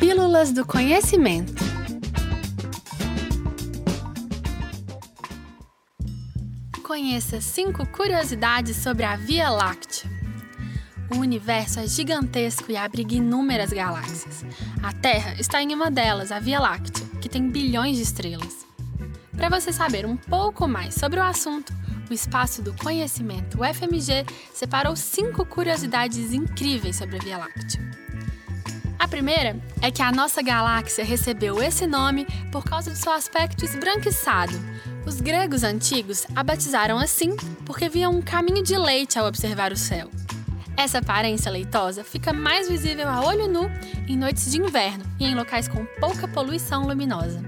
Pílulas do Conhecimento. Conheça cinco curiosidades sobre a Via Láctea. O universo é gigantesco e abriga inúmeras galáxias. A Terra está em uma delas, a Via Láctea, que tem bilhões de estrelas. Para você saber um pouco mais sobre o assunto, o Espaço do Conhecimento, FMG, separou cinco curiosidades incríveis sobre a Via Láctea. A primeira é que a nossa galáxia recebeu esse nome por causa do seu aspecto esbranquiçado. Os gregos antigos a batizaram assim porque viam um caminho de leite ao observar o céu. Essa aparência leitosa fica mais visível a olho nu em noites de inverno e em locais com pouca poluição luminosa.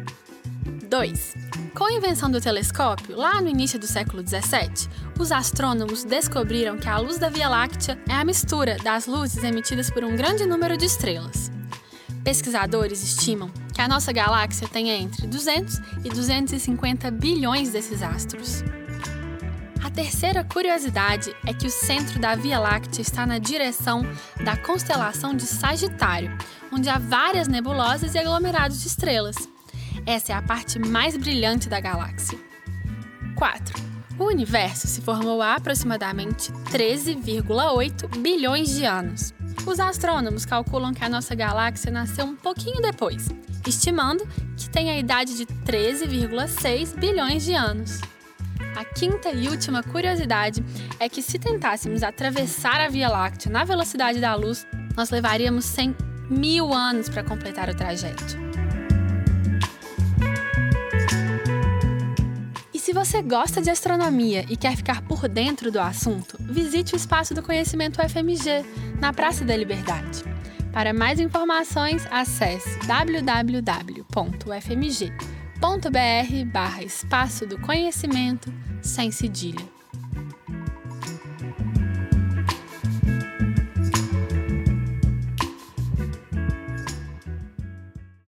2. Com a invenção do telescópio, lá no início do século 17, os astrônomos descobriram que a luz da Via Láctea é a mistura das luzes emitidas por um grande número de estrelas. Pesquisadores estimam que a nossa galáxia tem entre 200 e 250 bilhões desses astros. A terceira curiosidade é que o centro da Via Láctea está na direção da constelação de Sagitário, onde há várias nebulosas e aglomerados de estrelas. Essa é a parte mais brilhante da galáxia. 4. O universo se formou há aproximadamente 13,8 bilhões de anos. Os astrônomos calculam que a nossa galáxia nasceu um pouquinho depois, estimando que tem a idade de 13,6 bilhões de anos. A quinta e última curiosidade é que se tentássemos atravessar a Via Láctea na velocidade da luz, nós levaríamos 100 mil anos para completar o trajeto. Se você gosta de astronomia e quer ficar por dentro do assunto, visite o Espaço do Conhecimento FMG, na Praça da Liberdade. Para mais informações, acesse www.fmg.br barra Espaço do Conhecimento sem cedilha.